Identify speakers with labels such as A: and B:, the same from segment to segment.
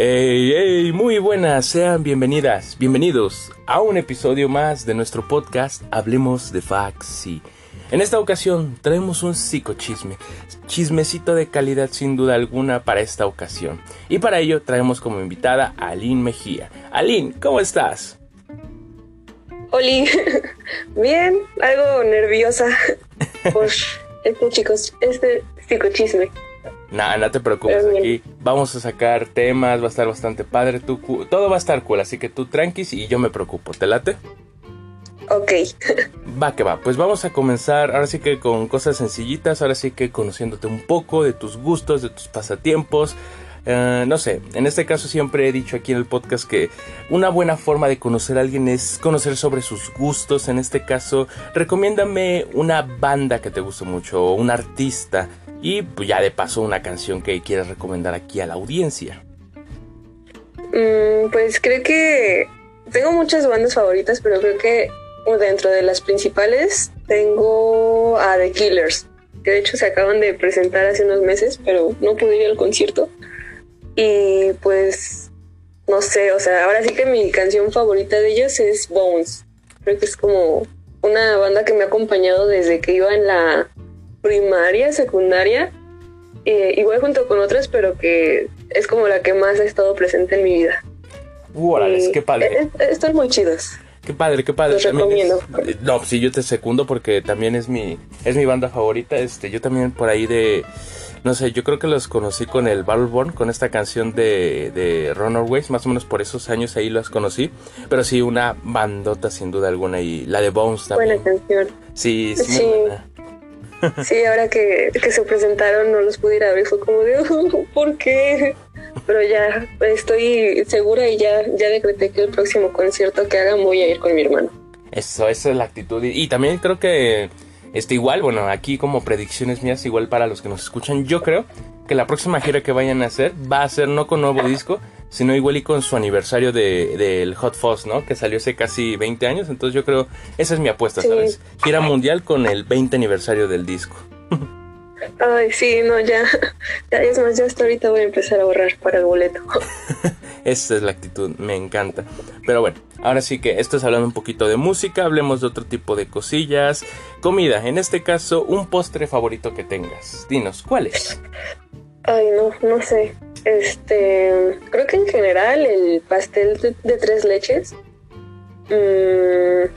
A: Hey, hey, muy buenas, sean bienvenidas, bienvenidos a un episodio más de nuestro podcast Hablemos de Faxi. En esta ocasión traemos un psicochisme, chismecito de calidad sin duda alguna para esta ocasión. Y para ello traemos como invitada a Aline Mejía. Aline, ¿cómo estás?
B: Oli, bien, algo nerviosa por este chicos, este psicochisme.
A: Nada, no te preocupes, aquí vamos a sacar temas, va a estar bastante padre, tú, todo va a estar cool, así que tú tranquis y yo me preocupo, ¿te late?
B: Ok.
A: Va que va, pues vamos a comenzar ahora sí que con cosas sencillitas, ahora sí que conociéndote un poco de tus gustos, de tus pasatiempos. Eh, no sé, en este caso siempre he dicho aquí en el podcast que una buena forma de conocer a alguien es conocer sobre sus gustos. En este caso, recomiéndame una banda que te guste mucho o un artista y pues ya de paso una canción que quieras recomendar aquí a la audiencia.
B: Mm, pues creo que tengo muchas bandas favoritas, pero creo que dentro de las principales tengo a The Killers, que de hecho se acaban de presentar hace unos meses, pero no pude ir al concierto. Y pues, no sé, o sea, ahora sí que mi canción favorita de ellos es Bones. Creo que es como una banda que me ha acompañado desde que iba en la primaria, secundaria, eh, igual junto con otras, pero que es como la que más ha estado presente en mi vida.
A: Órale, qué padre.
B: están muy chidos.
A: Qué padre, qué padre.
B: Los recomiendo.
A: Eh, no, sí, yo te secundo porque también es mi, es mi banda favorita. Este, yo también por ahí de, no sé, yo creo que los conocí con el Battleborn, con esta canción de, de Runnerways, más o menos por esos años ahí los conocí. Pero sí, una bandota sin duda alguna y la de Bones también.
B: Buena canción.
A: Sí, sí.
B: Sí, ahora que, se presentaron no los pudiera ver, fue como de, ¿por qué? Pero ya estoy segura y ya, ya decreté que el próximo concierto que hagan voy a ir con mi hermano.
A: Eso, esa es la actitud. Y, también creo que, este, igual, bueno, aquí como predicciones mías, igual para los que nos escuchan, yo creo que la próxima gira que vayan a hacer va a ser no con nuevo disco, sino igual y con su aniversario del de, Hot Fuzz, ¿no? Que salió hace casi 20 años, entonces yo creo, esa es mi apuesta, ¿sabes? Gira mundial con el 20 aniversario del disco.
B: Ay, sí, no, ya, ya es más, ya hasta ahorita voy a empezar a ahorrar para el boleto.
A: Esa es la actitud, me encanta. Pero bueno, ahora sí que esto es hablando un poquito de música, hablemos de otro tipo de cosillas. Comida, en este caso, un postre favorito que tengas. Dinos, ¿cuál es?
B: Ay, no, no sé. Este, creo que en general el pastel de, tres leches. Mm,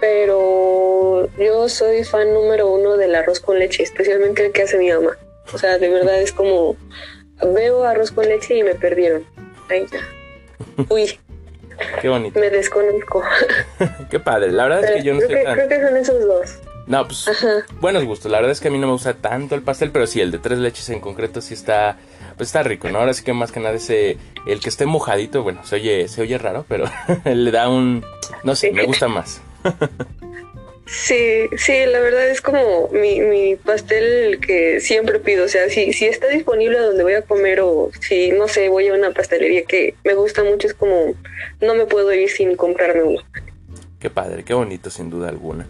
B: pero yo soy fan número uno del arroz con leche, especialmente el que hace mi mamá. O sea, de verdad es como veo arroz con leche y me perdieron. Ay. Uy.
A: Qué bonito.
B: Me desconozco.
A: Qué padre. La verdad es que yo no
B: sé. Creo que son esos dos.
A: No, pues buenos gustos. La verdad es que a mí no me gusta tanto el pastel, pero sí, el de tres leches en concreto sí está, pues está rico, ¿no? Ahora sí que más que nada ese, el que esté mojadito, bueno, se oye, se oye raro, pero le da un, no sé, me gusta más.
B: Sí, sí, la verdad es como mi, mi pastel que siempre pido. O sea, si, si está disponible donde voy a comer o si, no sé, voy a una pastelería que me gusta mucho, es como no me puedo ir sin comprarme uno.
A: Qué padre, qué bonito, sin duda alguna.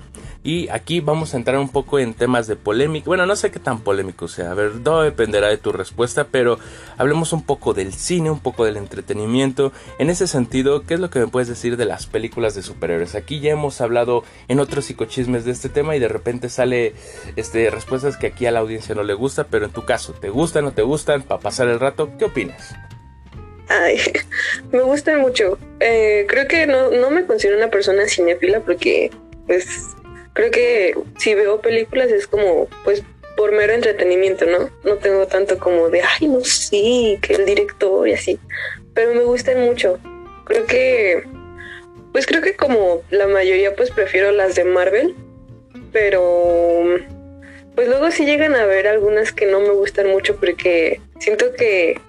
A: Y aquí vamos a entrar un poco en temas de polémica. Bueno, no sé qué tan polémico sea. A ver, todo dependerá de tu respuesta, pero hablemos un poco del cine, un poco del entretenimiento. En ese sentido, ¿qué es lo que me puedes decir de las películas de superhéroes? Aquí ya hemos hablado en otros psicochismes de este tema y de repente sale este, respuestas que aquí a la audiencia no le gusta, pero en tu caso, ¿te gustan o te gustan para pasar el rato? ¿Qué opinas?
B: Ay, me gustan mucho. Eh, creo que no, no me considero una persona cinéfila porque, pues, creo que si veo películas es como, pues, por mero entretenimiento, ¿no? No tengo tanto como de, ay, no sé, que el director y así. Pero me gustan mucho. Creo que, pues creo que como la mayoría, pues prefiero las de Marvel. Pero, pues luego sí llegan a ver algunas que no me gustan mucho porque siento que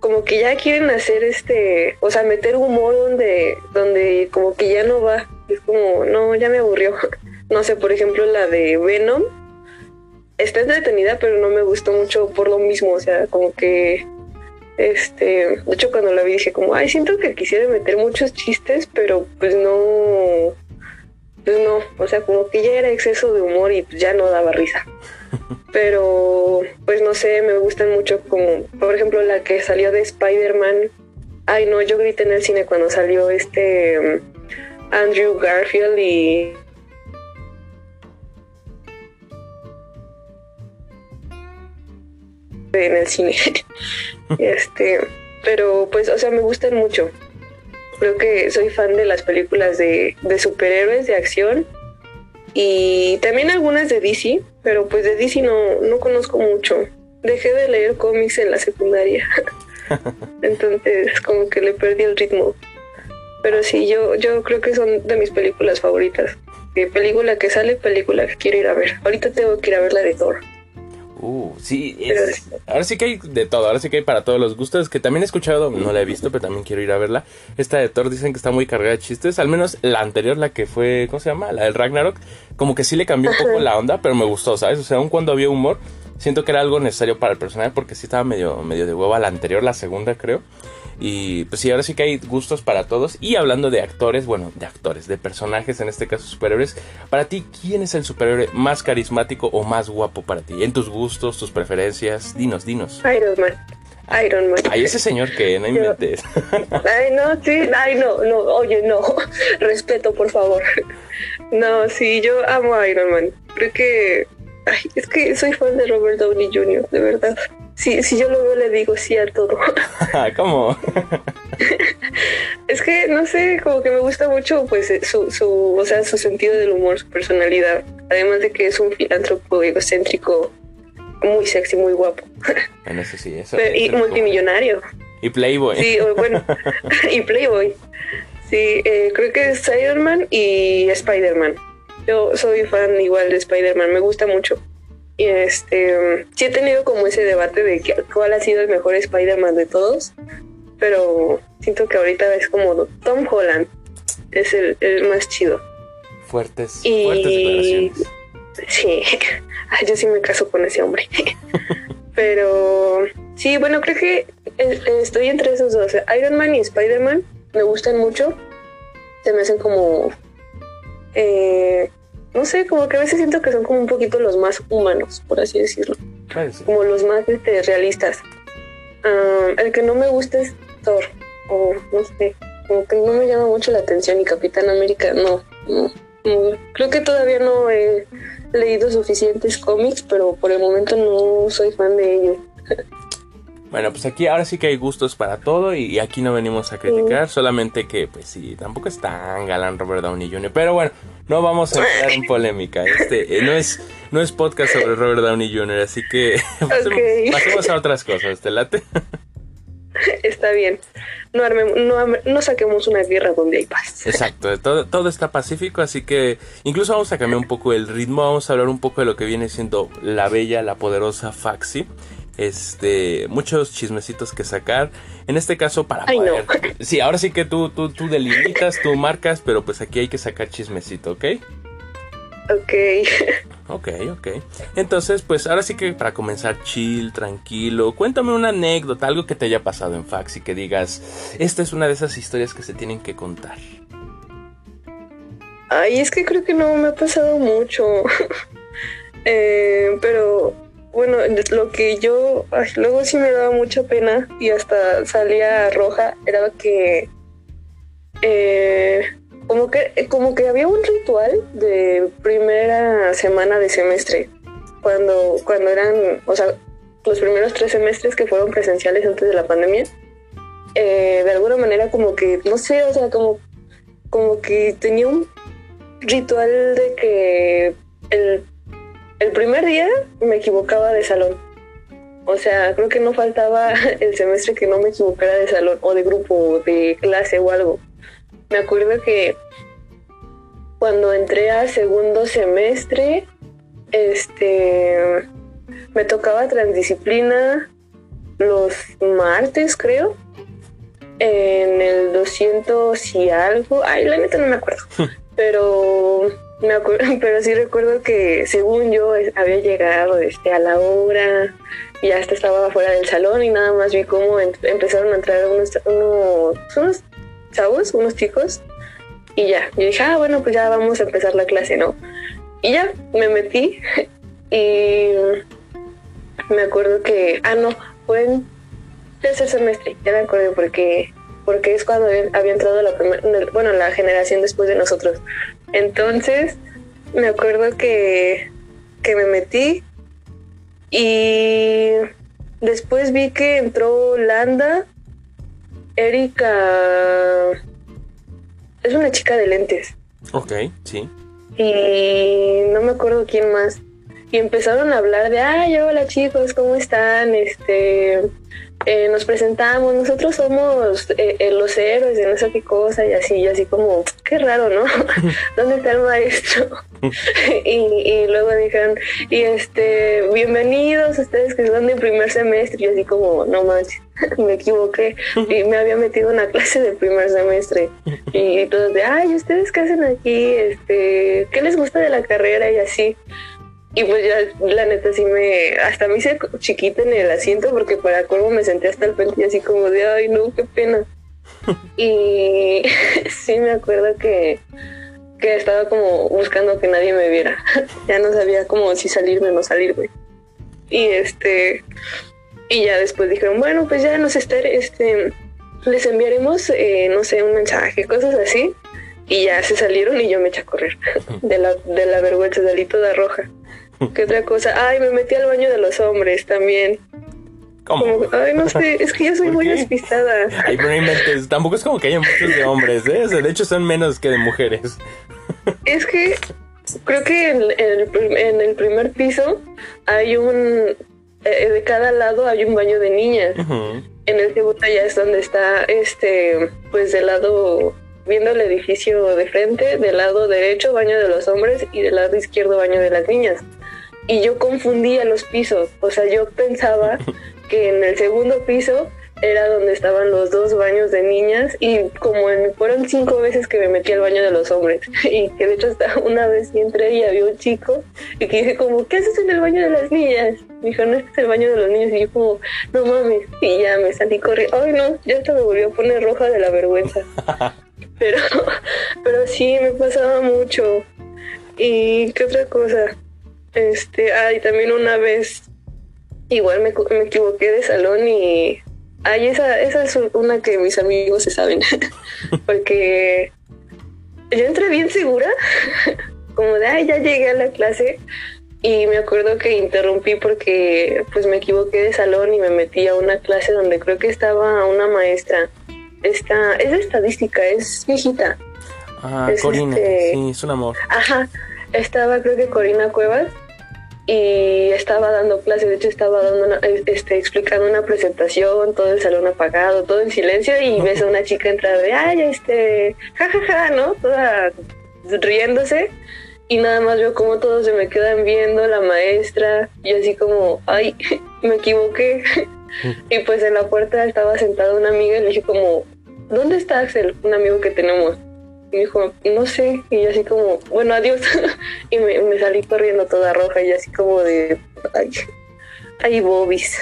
B: como que ya quieren hacer este, o sea, meter humor donde, donde como que ya no va. Es como, no, ya me aburrió. No sé, por ejemplo, la de Venom. Está entretenida, pero no me gustó mucho por lo mismo. O sea, como que. Este. De hecho, cuando la vi dije, como, ay, siento que quisiera meter muchos chistes, pero pues no. Pues no. O sea, como que ya era exceso de humor y pues ya no daba risa. Pero, pues no sé, me gustan mucho, como por ejemplo la que salió de Spider-Man Ay, no, yo grité en el cine cuando salió este um, Andrew Garfield y en el cine. este, pero pues, o sea, me gustan mucho. Creo que soy fan de las películas de, de superhéroes, de acción y también algunas de DC, pero pues de DC no, no conozco mucho. Dejé de leer cómics en la secundaria. Entonces, como que le perdí el ritmo. Pero sí, yo, yo creo que son de mis películas favoritas. De película que sale, película que quiero ir a ver. Ahorita tengo que ir a ver la de Thor.
A: Uh, sí, ahora sí que hay de todo, ahora sí que hay para todos los gustos, que también he escuchado, no la he visto, pero también quiero ir a verla. Esta de Thor dicen que está muy cargada de chistes, al menos la anterior, la que fue, ¿cómo se llama? La del Ragnarok, como que sí le cambió un poco la onda, pero me gustó, ¿sabes? O sea, aun cuando había humor, siento que era algo necesario para el personaje porque sí estaba medio, medio de hueva la anterior, la segunda creo. Y pues sí, ahora sí que hay gustos para todos. Y hablando de actores, bueno, de actores, de personajes, en este caso superhéroes, para ti, ¿quién es el superhéroe más carismático o más guapo para ti? En tus gustos, tus preferencias, dinos, dinos.
B: Iron Man. Iron Man.
A: Ay, ese señor que no inventes.
B: Ay, no, sí, ay, no, no, oye, no. Respeto, por favor. No, sí, yo amo a Iron Man. Creo que. Ay, es que soy fan de Robert Downey Jr., de verdad. Si, si yo lo veo, le digo sí a todo.
A: ¿Cómo?
B: es que, no sé, como que me gusta mucho, pues, eh, su, su, o sea, su sentido del humor, su personalidad. Además de que es un filántropo egocéntrico muy sexy, muy guapo.
A: En eso sí, eso.
B: y multimillonario.
A: Y Playboy.
B: Sí, bueno, y Playboy. Sí, eh, creo que es Iron Man y Spider-Man. Yo soy fan igual de Spider-Man, me gusta mucho. Y este, sí he tenido como ese debate de cuál ha sido el mejor Spider-Man de todos, pero siento que ahorita es como Tom Holland, es el, más chido.
A: Fuertes, fuertes declaraciones.
B: Sí, yo sí me caso con ese hombre. pero sí, bueno, creo que estoy entre esos dos. Iron Man y Spider-Man me gustan mucho. Se me hacen como eh, no sé, como que a veces siento que son como un poquito los más humanos, por así decirlo. Como los más este, realistas. Ah, el que no me gusta es Thor, o no sé, como que no me llama mucho la atención y Capitán América, no, no, Creo que todavía no he leído suficientes cómics, pero por el momento no soy fan de ellos.
A: Bueno, pues aquí ahora sí que hay gustos para todo y, aquí no venimos a criticar, solamente que pues sí, tampoco es tan galán Robert Downey Jr., pero bueno, no vamos a entrar en polémica. Este eh, no es no es podcast sobre Robert Downey Jr., así que pasemos, a otras cosas, ¿te late?
B: Está bien. No, no, saquemos una guerra donde hay paz.
A: Exacto, todo, todo está pacífico, así que incluso vamos a cambiar un poco el ritmo, vamos a hablar un poco de lo que viene siendo la bella, la poderosa Faxi este muchos chismecitos que sacar. En este caso para poder sí ahora sí que tú tú tú delimitas tú marcas pero pues aquí hay que sacar chismecito ¿ok?
B: ok.
A: Ok ok. Entonces pues ahora sí que para comenzar chill tranquilo cuéntame una anécdota algo que te haya pasado en fax y que digas esta es una de esas historias que se tienen que contar
B: ay es que creo que no me ha pasado mucho. Eh, pero bueno, lo que yo, luego sí me daba mucha pena y hasta salía roja, era que, eh, como que, como que había un ritual de primera semana de semestre, cuando, cuando eran, o sea, los primeros tres semestres que fueron presenciales antes de la pandemia, eh, de alguna manera como que, no sé, o sea, como, como que tenía un ritual de que el el primer día me equivocaba de salón. O sea, creo que no faltaba el semestre que no me equivocara de salón o de grupo o de clase o algo. Me acuerdo que cuando entré al segundo semestre, este, me tocaba transdisciplina los martes, creo, en el 200 y algo. Ay, la neta no me acuerdo. Pero me acuerdo, pero sí recuerdo que según yo había llegado este, a la hora y hasta estaba fuera del salón y nada más vi cómo empezaron a entrar unos, unos, chavos, unos chicos y ya, yo dije, ah, bueno, pues ya vamos a empezar la clase, ¿no? Y ya, me metí y me acuerdo que, ah, no, fue en tercer semestre, ya me acuerdo porque porque es cuando había entrado la primera, bueno, la generación después de nosotros. Entonces, me acuerdo que, que me metí y después vi que entró Landa, Erika, es una chica de lentes.
A: Ok, sí.
B: Y no me acuerdo quién más. Y empezaron a hablar de, ay, hola chicos, ¿cómo están? Este, eh, nos presentamos, nosotros somos eh, eh, los héroes de no sé qué cosa y así, y así como, qué raro, ¿no? ¿Dónde está el maestro? y, luego dijeron, y este, bienvenidos ustedes que son de primer semestre, y así como, no manches, me equivoqué, y me había metido una clase de primer semestre, y todos de, ay, ¿ustedes qué hacen aquí? Este, ¿qué les gusta de la carrera? Y así. Y pues ya, la neta, sí me. Hasta me hice chiquita en el asiento porque para colmo me senté hasta el frente así como de, ay, no, qué pena. y sí me acuerdo que, que estaba como buscando que nadie me viera. ya no sabía como si salirme o no salirme. Y este. Y ya después dijeron, bueno, pues ya nos esté, este. Les enviaremos, eh, no sé, un mensaje, cosas así. Y ya se salieron y yo me eché a correr de la, de la vergüenza, salí toda roja. ¿Qué otra cosa? Ay, me metí al baño de los hombres también.
A: ¿Cómo?
B: ay, no sé, es que yo soy muy despistada.
A: Ay, pero no tampoco es como que haya muchos de hombres, ¿eh? de hecho son menos que de mujeres.
B: Es que creo que en, el, primer piso hay un... Eh, de cada lado hay un baño de niñas. En el segundo ya es donde está, este, pues del lado viendo el edificio de frente, del lado derecho baño de los hombres y del lado izquierdo baño de las niñas y yo confundía los pisos. O sea, yo pensaba que en el segundo piso era donde estaban los dos baños de niñas y como en, fueron cinco veces que me metí al baño de los hombres. Y que de hecho hasta una vez entré y había un chico y que dije como ¿qué haces en el baño de las niñas? Me dijo no este es el baño de los niños. Y yo como no mames. Y ya me salí corriendo. Ay no ya hasta me volvió a poner roja de la vergüenza. Pero pero sí me pasaba mucho. Y qué otra cosa este, ay, también una vez igual me, me equivoqué de salón y ay, esa, esa es una que mis amigos se saben. Porque yo entré bien segura, como de ay, ya llegué a la clase. Y me acuerdo que interrumpí porque pues me equivoqué de salón y me metí a una clase donde creo que estaba una maestra. Esta, es de estadística, es viejita.
A: Ah, Corina, este sí, es un amor.
B: Ajá, estaba creo que Corina Cuevas y estaba dando clase, de hecho estaba dando este, explicando una presentación, todo el salón apagado, todo en silencio y ves a una chica entrar de, ay, este, jajaja, ja, ja", ¿no? Toda riéndose y nada más veo como todos se me quedan viendo, la maestra, y así como, ay, me equivoqué. y pues en la puerta estaba sentada una amiga y le dije como, ¿dónde está Axel? Un amigo que tenemos. Y dijo, no sé, y yo así como, bueno, adiós. y me, salí corriendo toda roja y así como de, ay, ay bobis.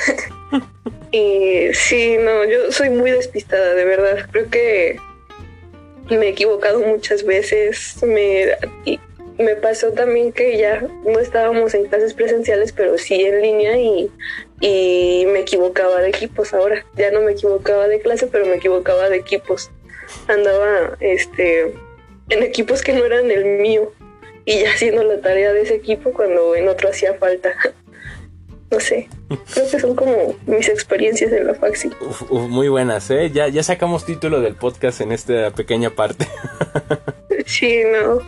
B: y sí, no, yo soy muy despistada, de verdad. Creo que me he equivocado muchas veces. Me, me pasó también que ya no estábamos en clases presenciales, pero sí en línea y, y me equivocaba de equipos ahora. Ya no me equivocaba de clase, pero me equivocaba de equipos andaba este en equipos que no eran el mío y ya haciendo la tarea de ese equipo cuando en otro hacía falta. No sé, creo que son como mis experiencias en la Faxi.
A: muy buenas, ¿eh? Ya, ya sacamos título del podcast en esta pequeña parte.
B: sí, no.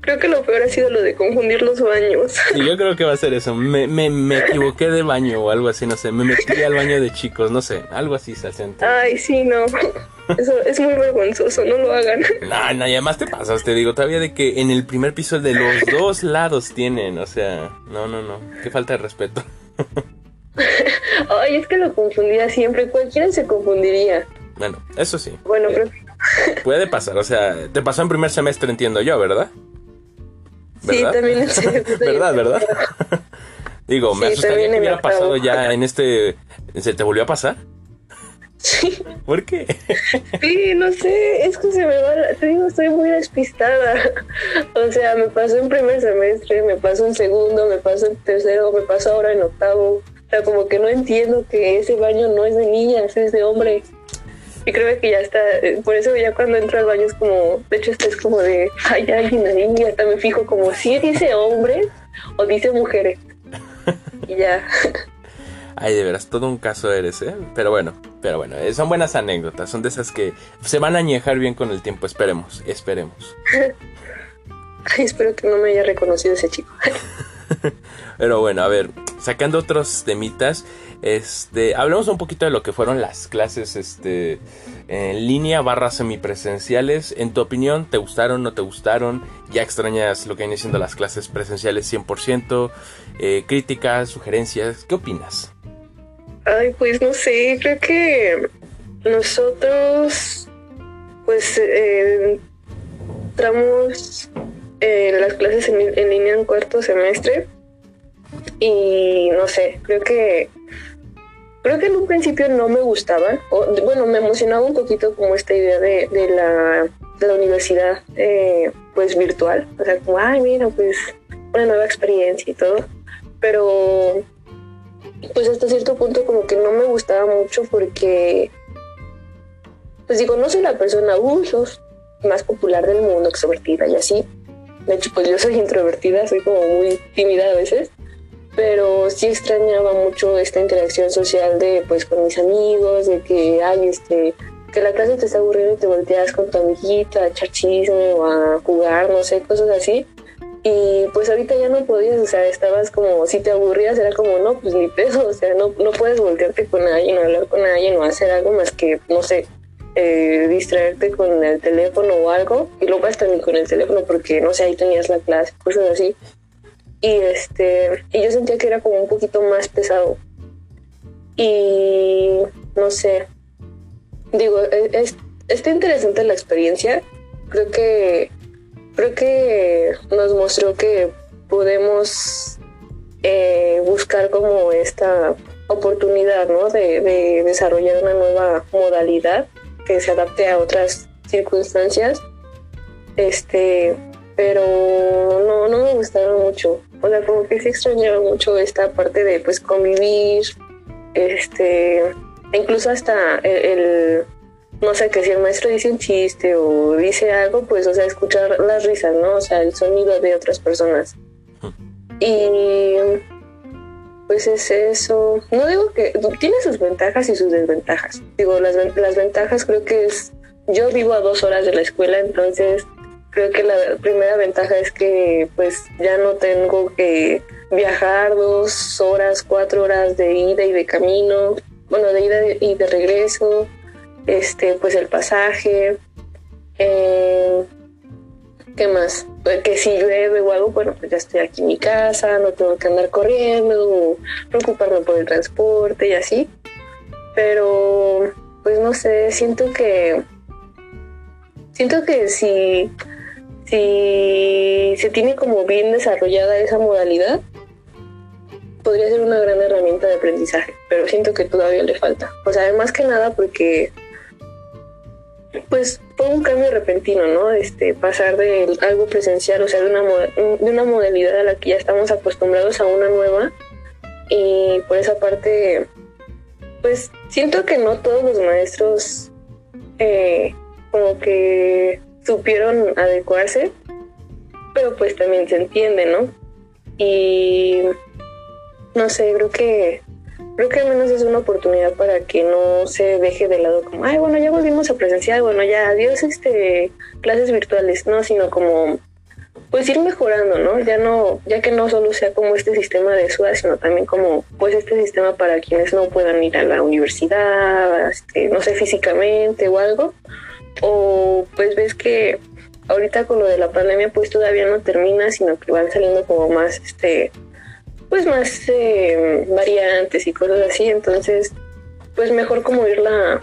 B: Creo que lo peor ha sido lo de confundir los baños.
A: Yo creo que va a ser eso. Me, me, me equivoqué de baño o algo así, no sé. Me metí al baño de chicos, no sé. Algo así se hace.
B: Ay, sí, no. Eso es muy vergonzoso, no lo hagan.
A: No, no, y además te pasas, te digo, todavía de que en el primer piso de los dos lados tienen, o sea, no, no, no, qué falta de respeto.
B: Ay, es que lo confundía siempre, cualquiera se confundiría.
A: Bueno, eso sí.
B: Bueno, pero...
A: Puede pasar, o sea, te pasó en primer semestre, entiendo yo, ¿verdad?
B: Sí, también en
A: semestre. ¿Verdad, verdad? Digo, me asustaría que hubiera pasado ya en este... ¿Se te volvió a pasar?
B: Sí.
A: ¿Por qué?
B: Sí, no sé, es que se me va, te digo, estoy muy despistada. O sea, me pasó en primer semestre, me pasó en segundo, me pasó en tercero, me pasó ahora en octavo. O sea, como que no entiendo que ese baño no es de niñas, es de hombre. Y creo que ya está, por eso ya cuando entro al baño es como, de hecho esto es como de, hay alguien ahí, y hasta me fijo como si dice hombres o dice mujeres. y ya.
A: Ay, de veras, todo un caso eres, ¿eh? Pero bueno, pero bueno, eh, son buenas anécdotas, son de esas que se van a añejar bien con el tiempo, esperemos, esperemos.
B: Ay, espero que no me haya reconocido ese chico.
A: pero bueno, a ver, sacando otros temitas, este, hablemos un poquito de lo que fueron las clases, este, en línea barra semipresenciales. En tu opinión, ¿te gustaron, no te gustaron? ¿Ya extrañas lo que viene siendo las clases presenciales 100%? Eh, ¿Críticas, sugerencias? ¿Qué opinas?
B: Ay, pues no sé, creo que nosotros, pues, eh, entramos en las clases en, en línea en cuarto semestre y no sé, creo que creo que en un principio no me gustaba, o, bueno, me emocionaba un poquito como esta idea de, de la, de la universidad eh, pues virtual, o sea, como, ay, mira, pues una nueva experiencia y todo, pero pues hasta cierto punto como que no me gustaba mucho porque, pues digo, no soy la persona, uy, más popular del mundo, extrovertida y así. De hecho, pues yo soy introvertida, soy como muy tímida a veces pero sí extrañaba mucho esta interacción social de pues con mis amigos, de que hay este que la clase te está aburriendo y te volteas con tu amiguita a echar chisme o a jugar, no sé, cosas así. Y pues ahorita ya no podías, o sea, estabas como, si te aburrías era como, no, pues ni peso, o sea, no, no puedes voltearte con alguien hablar con alguien o hacer algo más que, no sé, eh, distraerte con el teléfono o algo. Y luego hasta ni con el teléfono porque, no sé, ahí tenías la clase, cosas así y este y yo sentía que era como un poquito más pesado y no sé digo e, es, está interesante la experiencia creo que creo que nos mostró que podemos eh, buscar como esta oportunidad ¿no? de, de desarrollar una nueva modalidad que se adapte a otras circunstancias este pero no no me gustaron mucho o sea, como que sí extrañaba mucho esta parte de pues convivir, este, incluso hasta el, no sé, que si el maestro dice un chiste o dice algo, pues, o sea, escuchar las risas, ¿no? O sea, el sonido de otras personas. Y pues es eso. No digo que tiene sus ventajas y sus desventajas. Digo, las, las ventajas creo que es, yo vivo a dos horas de la escuela, entonces creo que la primera ventaja es que pues ya no tengo que viajar dos horas, cuatro horas de ida y de camino, bueno, de ida y de regreso, este, pues el pasaje, eh, ¿qué más? Pues, que si llueve o algo, bueno, pues ya estoy aquí en mi casa, no tengo que andar corriendo, preocuparme por el transporte y así, pero pues no sé, siento que siento que si si se tiene como bien desarrollada esa modalidad, podría ser una gran herramienta de aprendizaje, pero siento que todavía le falta. O sea, más que nada porque pues fue un cambio repentino, ¿no? Este, pasar de algo presencial, o sea, de una, de una modalidad a la que ya estamos acostumbrados a una nueva. Y por esa parte, pues siento que no todos los maestros eh, como que supieron adecuarse, pero pues también se entiende, ¿no? Y no sé, creo que creo que al menos es una oportunidad para que no se deje de lado como, ay, bueno, ya volvimos a presenciar, bueno, ya adiós este clases virtuales, no, sino como pues ir mejorando, ¿no? Ya no, ya que no solo sea como este sistema de SUA, sino también como pues este sistema para quienes no puedan ir a la universidad, este, no sé, físicamente o algo, o pues ves que ahorita con lo de la pandemia pues todavía no termina, sino que van saliendo como más, este, pues más eh, variantes y cosas así, entonces pues mejor como irla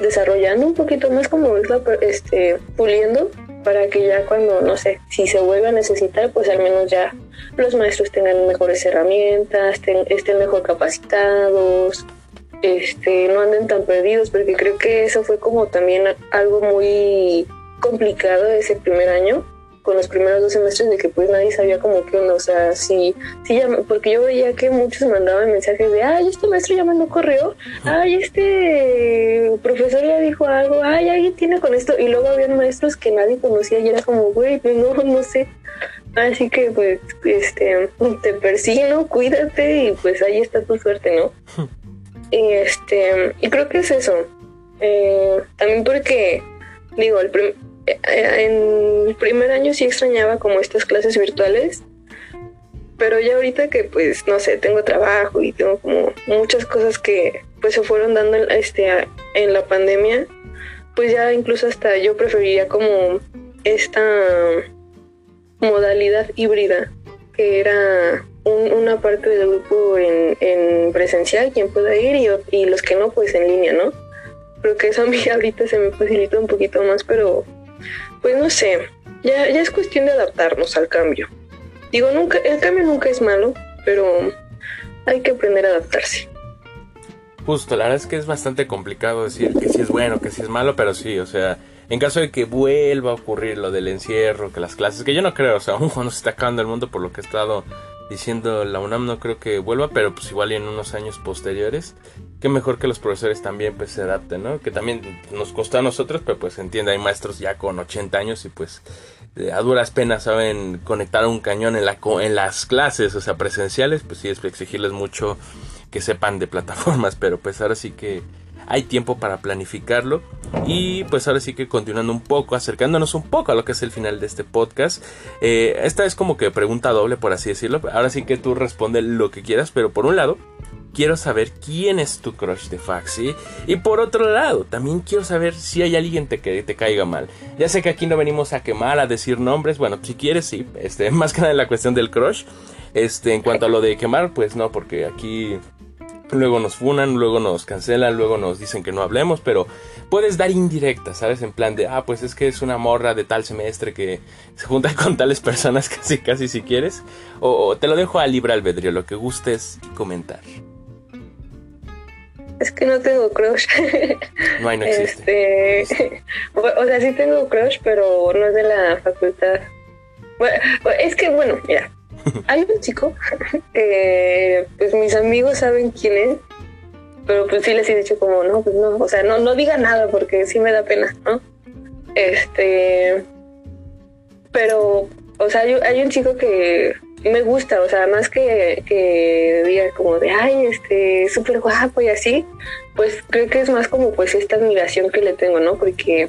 B: desarrollando un poquito más, como irla este, puliendo para que ya cuando, no sé, si se vuelve a necesitar, pues al menos ya los maestros tengan mejores herramientas, estén mejor capacitados, este, no anden tan perdidos, porque creo que eso fue como también algo muy complicado ese primer año, con los primeros dos semestres de que pues nadie sabía como que uno, o sea, sí, sí, ya, porque yo veía que muchos mandaban mensajes de, ay, este maestro ya mandó correo, ay, este profesor ya dijo algo, ay, alguien tiene con esto, y luego había maestros que nadie conocía y era como, güey, pues no, no sé. Así que pues, este, te persigno, cuídate y pues ahí está tu suerte, ¿no? y este, y creo que es eso. Eh, también porque, digo, el primer en el primer año sí extrañaba como estas clases virtuales, pero ya ahorita que pues no sé, tengo trabajo y tengo como muchas cosas que pues se fueron dando este, en la pandemia, pues ya incluso hasta yo preferiría como esta modalidad híbrida, que era una parte del grupo en, presencial, quien pueda ir, y, y los que no, pues en línea, ¿no? Creo que eso a mí ahorita se me facilita un poquito más, pero pues no sé, ya, ya es cuestión de adaptarnos al cambio. Digo, nunca, el cambio nunca es malo, pero hay que aprender a adaptarse.
A: Justo, la verdad es que es bastante complicado decir que si es bueno, que si es malo, pero sí, o sea, en caso de que vuelva a ocurrir lo del encierro, que las clases, que yo no creo, o sea, aún cuando se está acabando el mundo por lo que he estado diciendo la UNAM no creo que vuelva, pero pues igual en unos años posteriores, qué mejor que los profesores también pues se adapten, ¿no? Que también nos costó a nosotros, pero pues entiende, hay maestros ya con 80 años y pues a duras penas saben conectar un cañón en, la, en las clases, o sea, presenciales, pues sí es exigirles mucho que sepan de plataformas, pero pues ahora sí que hay tiempo para planificarlo y pues ahora sí que continuando un poco, acercándonos un poco a lo que es el final de este podcast. Eh, esta es como que pregunta doble, por así decirlo. Ahora sí que tú responde lo que quieras, pero por un lado, quiero saber quién es tu crush de Faxi. Y por otro lado, también quiero saber si hay alguien que te caiga mal. Ya sé que aquí no venimos a quemar, a decir nombres. Bueno, si quieres, sí. Este, más que nada en la cuestión del crush. Este, en cuanto a lo de quemar, pues no, porque aquí luego nos funan, luego nos cancelan, luego nos dicen que no hablemos, pero puedes dar indirectas, ¿sabes? En plan de, ah, pues es que es una morra de tal semestre que se junta con tales personas casi, casi si quieres. O, te lo dejo a libre albedrío, lo que gustes comentar.
B: Es que no tengo crush.
A: No hay, no existe.
B: Este, o, sea, sí tengo crush, pero no es de la facultad. Bueno, es que, bueno, mira, hay un chico que pues mis amigos saben quién es, pero pues sí les he dicho como, no, pues no, o sea, no, no diga nada porque sí me da pena, ¿no? Este, pero, o sea, hay, un chico que me gusta, o sea, más que, que diga como de, ay, este, súper guapo y así, pues creo que es más como pues esta admiración que le tengo, ¿no? Porque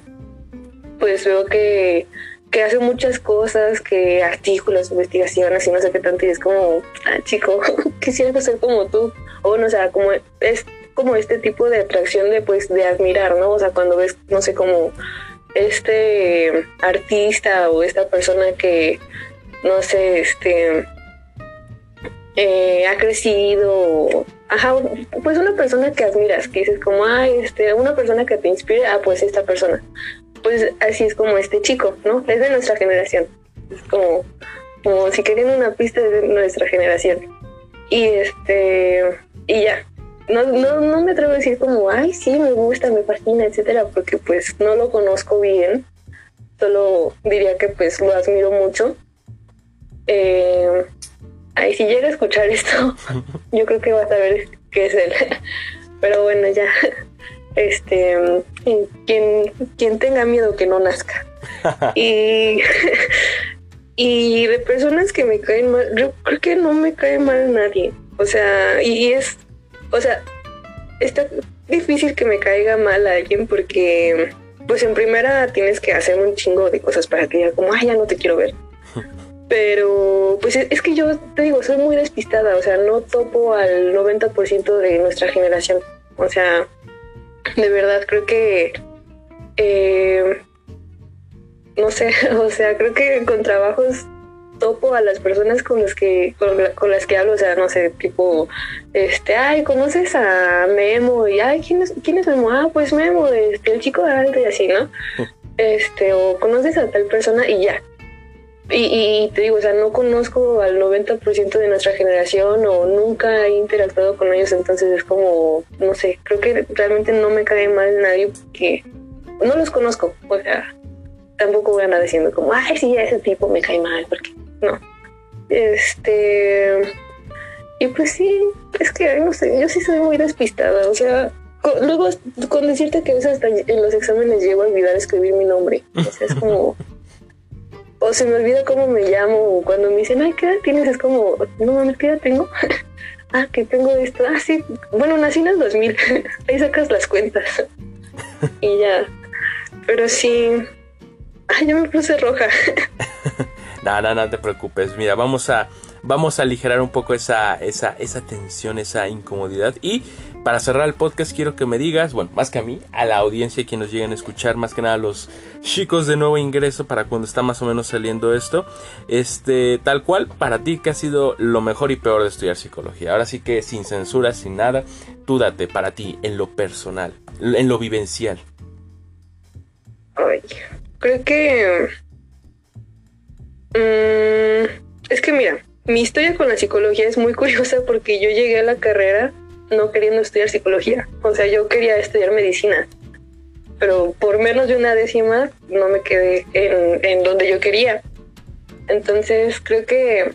B: pues veo que que hace muchas cosas, que artículos, investigaciones y no sé qué tanto, y es como, ah, chico, quisiera ser como tú, o no, o sea, como es como este tipo de atracción de, pues, de admirar, ¿no? O sea, cuando ves, no sé, como este artista o esta persona que, no sé, este, eh, ha crecido, ajá, pues una persona que admiras, que dices como, ah, este, una persona que te inspire, ah, pues esta persona pues así es como este chico, ¿no? Es de nuestra generación. Es como, como si querían una pista de nuestra generación. Y este, y ya. No, no, no me atrevo a decir como, ay, sí, me gusta, me fascina, etcétera, porque pues no lo conozco bien. Solo diría que pues lo admiro mucho. Eh, ay, si llega a escuchar esto, yo creo que va a saber qué es él. Pero bueno, ya este, quien, quien tenga miedo que no nazca. y, y de personas que me caen mal, yo creo que no me cae mal nadie. O sea, y, es, o sea, está difícil que me caiga mal a alguien porque, pues en primera tienes que hacer un chingo de cosas para que diga como, ay, ya no te quiero ver. Pero, pues es que yo te digo, soy muy despistada, o sea, no topo al 90% de nuestra generación. O sea, de verdad creo que eh, no sé, o sea, creo que con trabajos topo a las personas con las que con, las que hablo, o sea, no sé, tipo este, ay, conoces a Memo y ay, ¿quién es quién es Memo? Ah, pues Memo, este, el chico de alto y así, ¿no? Este, o conoces a tal persona y ya. Y, te digo, o sea, no conozco al 90% de nuestra generación o nunca he interactuado con ellos, entonces es como, no sé, creo que realmente no me cae mal nadie porque no los conozco, o sea, tampoco voy a andar diciendo como, ay, sí, ese tipo me cae mal, porque no. Este. Y pues sí, es que no sé, yo sí soy muy despistada, o sea, luego con decirte que a veces hasta en los exámenes llego a olvidar escribir mi nombre, o sea, es como. o se me olvida cómo me llamo, o cuando me dicen, ay, ¿qué edad tienes? Es como, no mames, ¿qué edad tengo? ah, que tengo esto, ah, sí, bueno, nací en el 2000, ahí sacas las cuentas. y ya, pero sí, ay, ya me puse roja.
A: no, no, no te preocupes, mira, vamos a, vamos a aligerar un poco esa, esa, esa tensión, esa incomodidad y para cerrar el podcast quiero que me digas, bueno, más que a mí, a la audiencia que nos lleguen a escuchar, más que nada a los chicos de nuevo ingreso para cuando está más o menos saliendo esto, este, tal cual, para ti que ha sido lo mejor y peor de estudiar psicología. Ahora sí que sin censura, sin nada, tú date para ti en lo personal, en lo vivencial.
B: Ay, creo que... Mm, es que mira, mi historia con la psicología es muy curiosa porque yo llegué a la carrera no queriendo estudiar psicología. O sea, yo quería estudiar medicina, pero por menos de una décima no me quedé en, donde yo quería. Entonces creo que,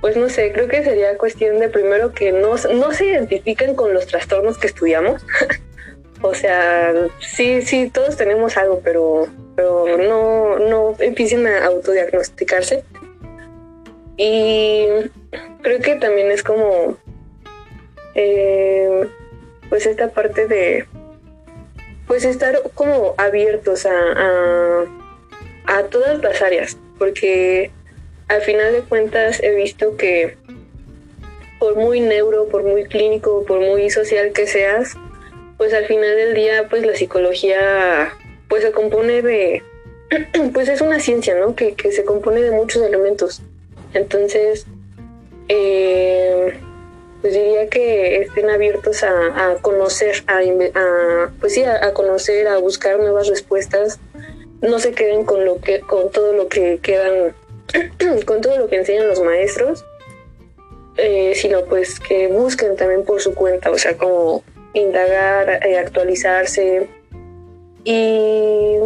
B: pues no sé, creo que sería cuestión de primero que no, no se identifiquen con los trastornos que estudiamos. o sea, sí, sí, todos tenemos algo, pero, pero no, no empiecen a autodiagnosticarse. Y creo que también es como eh, pues esta parte de pues estar como abiertos a, a, todas las áreas, porque al final de cuentas he visto que por muy neuro, por muy clínico, por muy social que seas, pues al final del día, pues la psicología, pues se compone de, pues es una ciencia, ¿no? Que, que se compone de muchos elementos. Entonces, eh, pues diría que estén abiertos a, conocer, a, pues sí, a, conocer, a buscar nuevas respuestas. No se queden con lo que, con todo lo que quedan, con todo lo que enseñan los maestros, eh, sino pues que busquen también por su cuenta, o sea, como indagar, eh, actualizarse y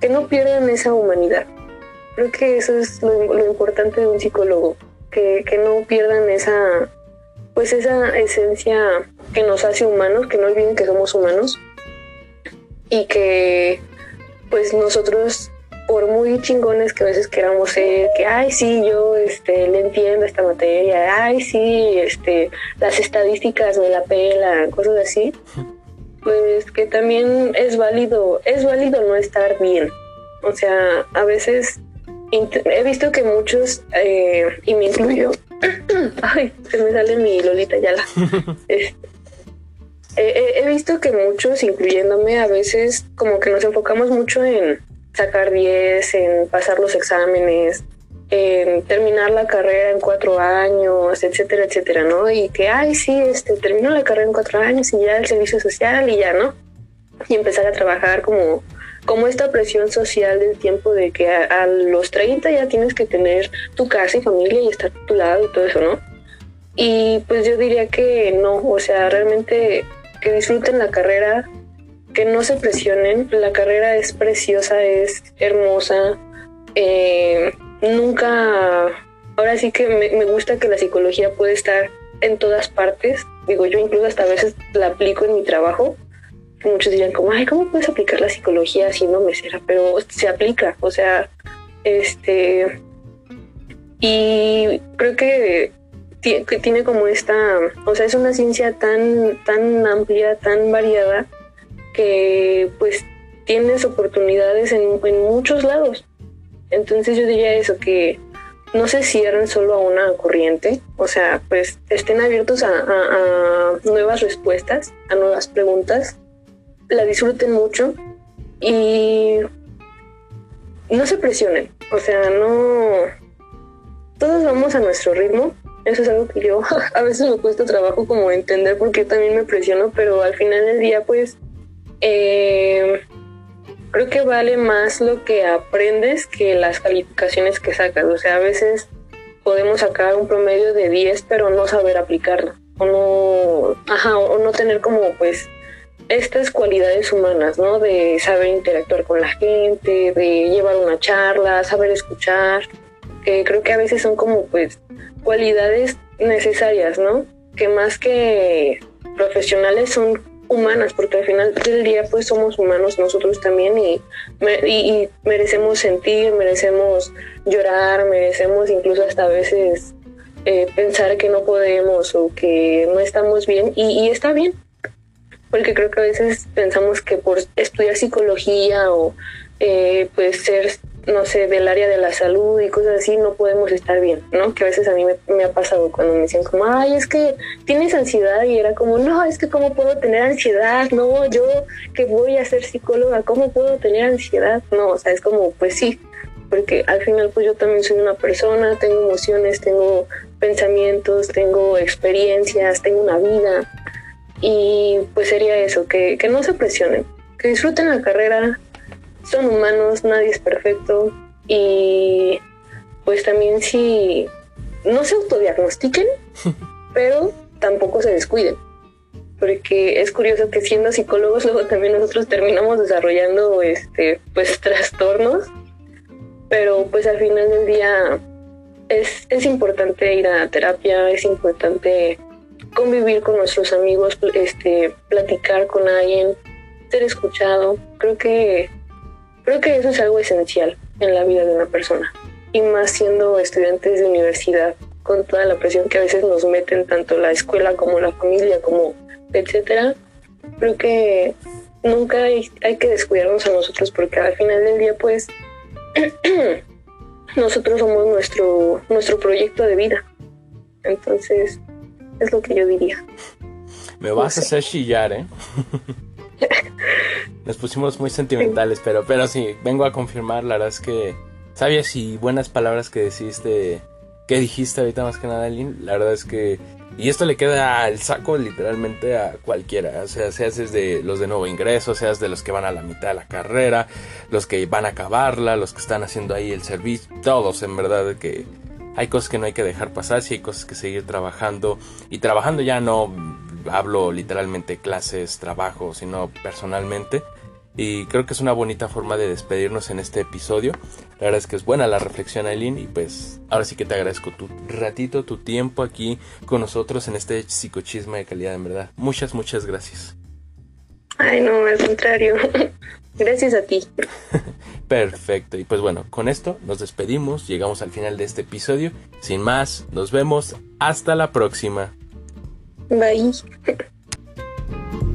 B: que no pierdan esa humanidad. Creo que eso es lo importante de un psicólogo, que, no pierdan esa, pues esa esencia que nos hace humanos, que no olviden que somos humanos y que pues nosotros por muy chingones que a veces queramos ser, que ay sí, yo este le entiendo esta materia, ay sí, este, las estadísticas me la pela, cosas así, pues que también es válido, es válido no estar bien. O sea, a veces he visto que muchos, eh, y me incluyo, ay, se me sale mi Lolita Yala. Este, he visto que muchos, incluyéndome, a veces como que nos enfocamos mucho en sacar 10, en pasar los exámenes, en terminar la carrera en cuatro años, etcétera, etcétera, ¿no? Y que, ay, sí, este, termino la carrera en cuatro años y ya el servicio social y ya, ¿no? Y empezar a trabajar como como esta presión social del tiempo de que a, los 30 ya tienes que tener tu casa y familia y estar a tu lado y todo eso, ¿no? Y pues yo diría que no, o sea, realmente que disfruten la carrera, que no se presionen, la carrera es preciosa, es hermosa, eh, nunca, ahora sí que me, gusta que la psicología puede estar en todas partes, digo yo incluso hasta a veces la aplico en mi trabajo, muchos dirían como, ay, ¿cómo puedes aplicar la psicología siendo mesera? Pero se aplica, o sea, este, y creo que, tiene como esta, o sea, es una ciencia tan, tan amplia, tan variada, que pues tienes oportunidades en, muchos lados. Entonces yo diría eso, que no se cierren solo a una corriente, o sea, pues estén abiertos a nuevas respuestas, a nuevas preguntas la disfruten mucho y no se presionen. O sea, no. Todos vamos a nuestro ritmo. Eso es algo que yo a veces me cuesta trabajo como entender porque también me presiono, pero al final del día, pues. Eh, creo que vale más lo que aprendes que las calificaciones que sacas. O sea, a veces podemos sacar un promedio de 10, pero no saber aplicarlo. O no. Ajá, o no tener como, pues estas cualidades humanas, ¿no? De saber interactuar con la gente, de llevar una charla, saber escuchar, que creo que a veces son como pues cualidades necesarias, ¿no? Que más que profesionales son humanas, porque al final del día pues somos humanos nosotros también y, y, merecemos sentir, merecemos llorar, merecemos incluso hasta a veces eh, pensar que no podemos o que no estamos bien y, y, está bien, porque creo que a veces pensamos que por estudiar psicología o eh, pues ser no sé, del área de la salud y cosas así, no podemos estar bien, ¿no? Que a veces a mí me, ha pasado cuando me dicen como, ay, es que tienes ansiedad y era como, no, es que cómo puedo tener ansiedad, no, yo que voy a ser psicóloga, ¿cómo puedo tener ansiedad? No, o sea, es como, pues sí, porque al final pues yo también soy una persona, tengo emociones, tengo pensamientos, tengo experiencias, tengo una vida y pues sería eso, que, que no se presionen, que disfruten la carrera, son humanos, nadie es perfecto y pues también si no se autodiagnostiquen, pero tampoco se descuiden. Porque es curioso que siendo psicólogos luego también nosotros terminamos desarrollando este pues trastornos, pero pues al final del día es, es importante ir a terapia, es importante convivir con nuestros amigos, este, platicar con alguien, ser escuchado. Creo que Creo que eso es algo esencial en la vida de una persona, y más siendo estudiantes de universidad, con toda la presión que a veces nos meten tanto la escuela como la familia, como etcétera. Creo que nunca hay, que descuidarnos a nosotros porque al final del día, pues, nosotros somos nuestro, nuestro proyecto de vida. Entonces, es lo que yo diría.
A: Me vas a hacer chillar, ¿eh? Nos pusimos muy sentimentales, pero, pero sí, vengo a confirmar, la verdad es que sabias y buenas palabras que dijiste, que dijiste ahorita más que nada, Lynn, la verdad es que, y esto le queda al saco literalmente a cualquiera, o sea, seas de los de nuevo ingreso, seas de los que van a la mitad de la carrera, los que van a acabarla, los que están haciendo ahí el servicio, todos en verdad que hay cosas que no hay que dejar pasar, si hay cosas que seguir trabajando y trabajando ya no hablo literalmente clases, trabajo, sino personalmente. Y creo que es una bonita forma de despedirnos en este episodio. La verdad es que es buena la reflexión, Aileen. Y pues ahora sí que te agradezco tu ratito, tu tiempo aquí con nosotros en este psicochisma de calidad, en verdad. Muchas, muchas gracias.
B: Ay, no, al contrario. Gracias a ti.
A: Perfecto. Y pues bueno, con esto nos despedimos. Llegamos al final de este episodio. Sin más, nos vemos. Hasta la próxima.
B: Bye.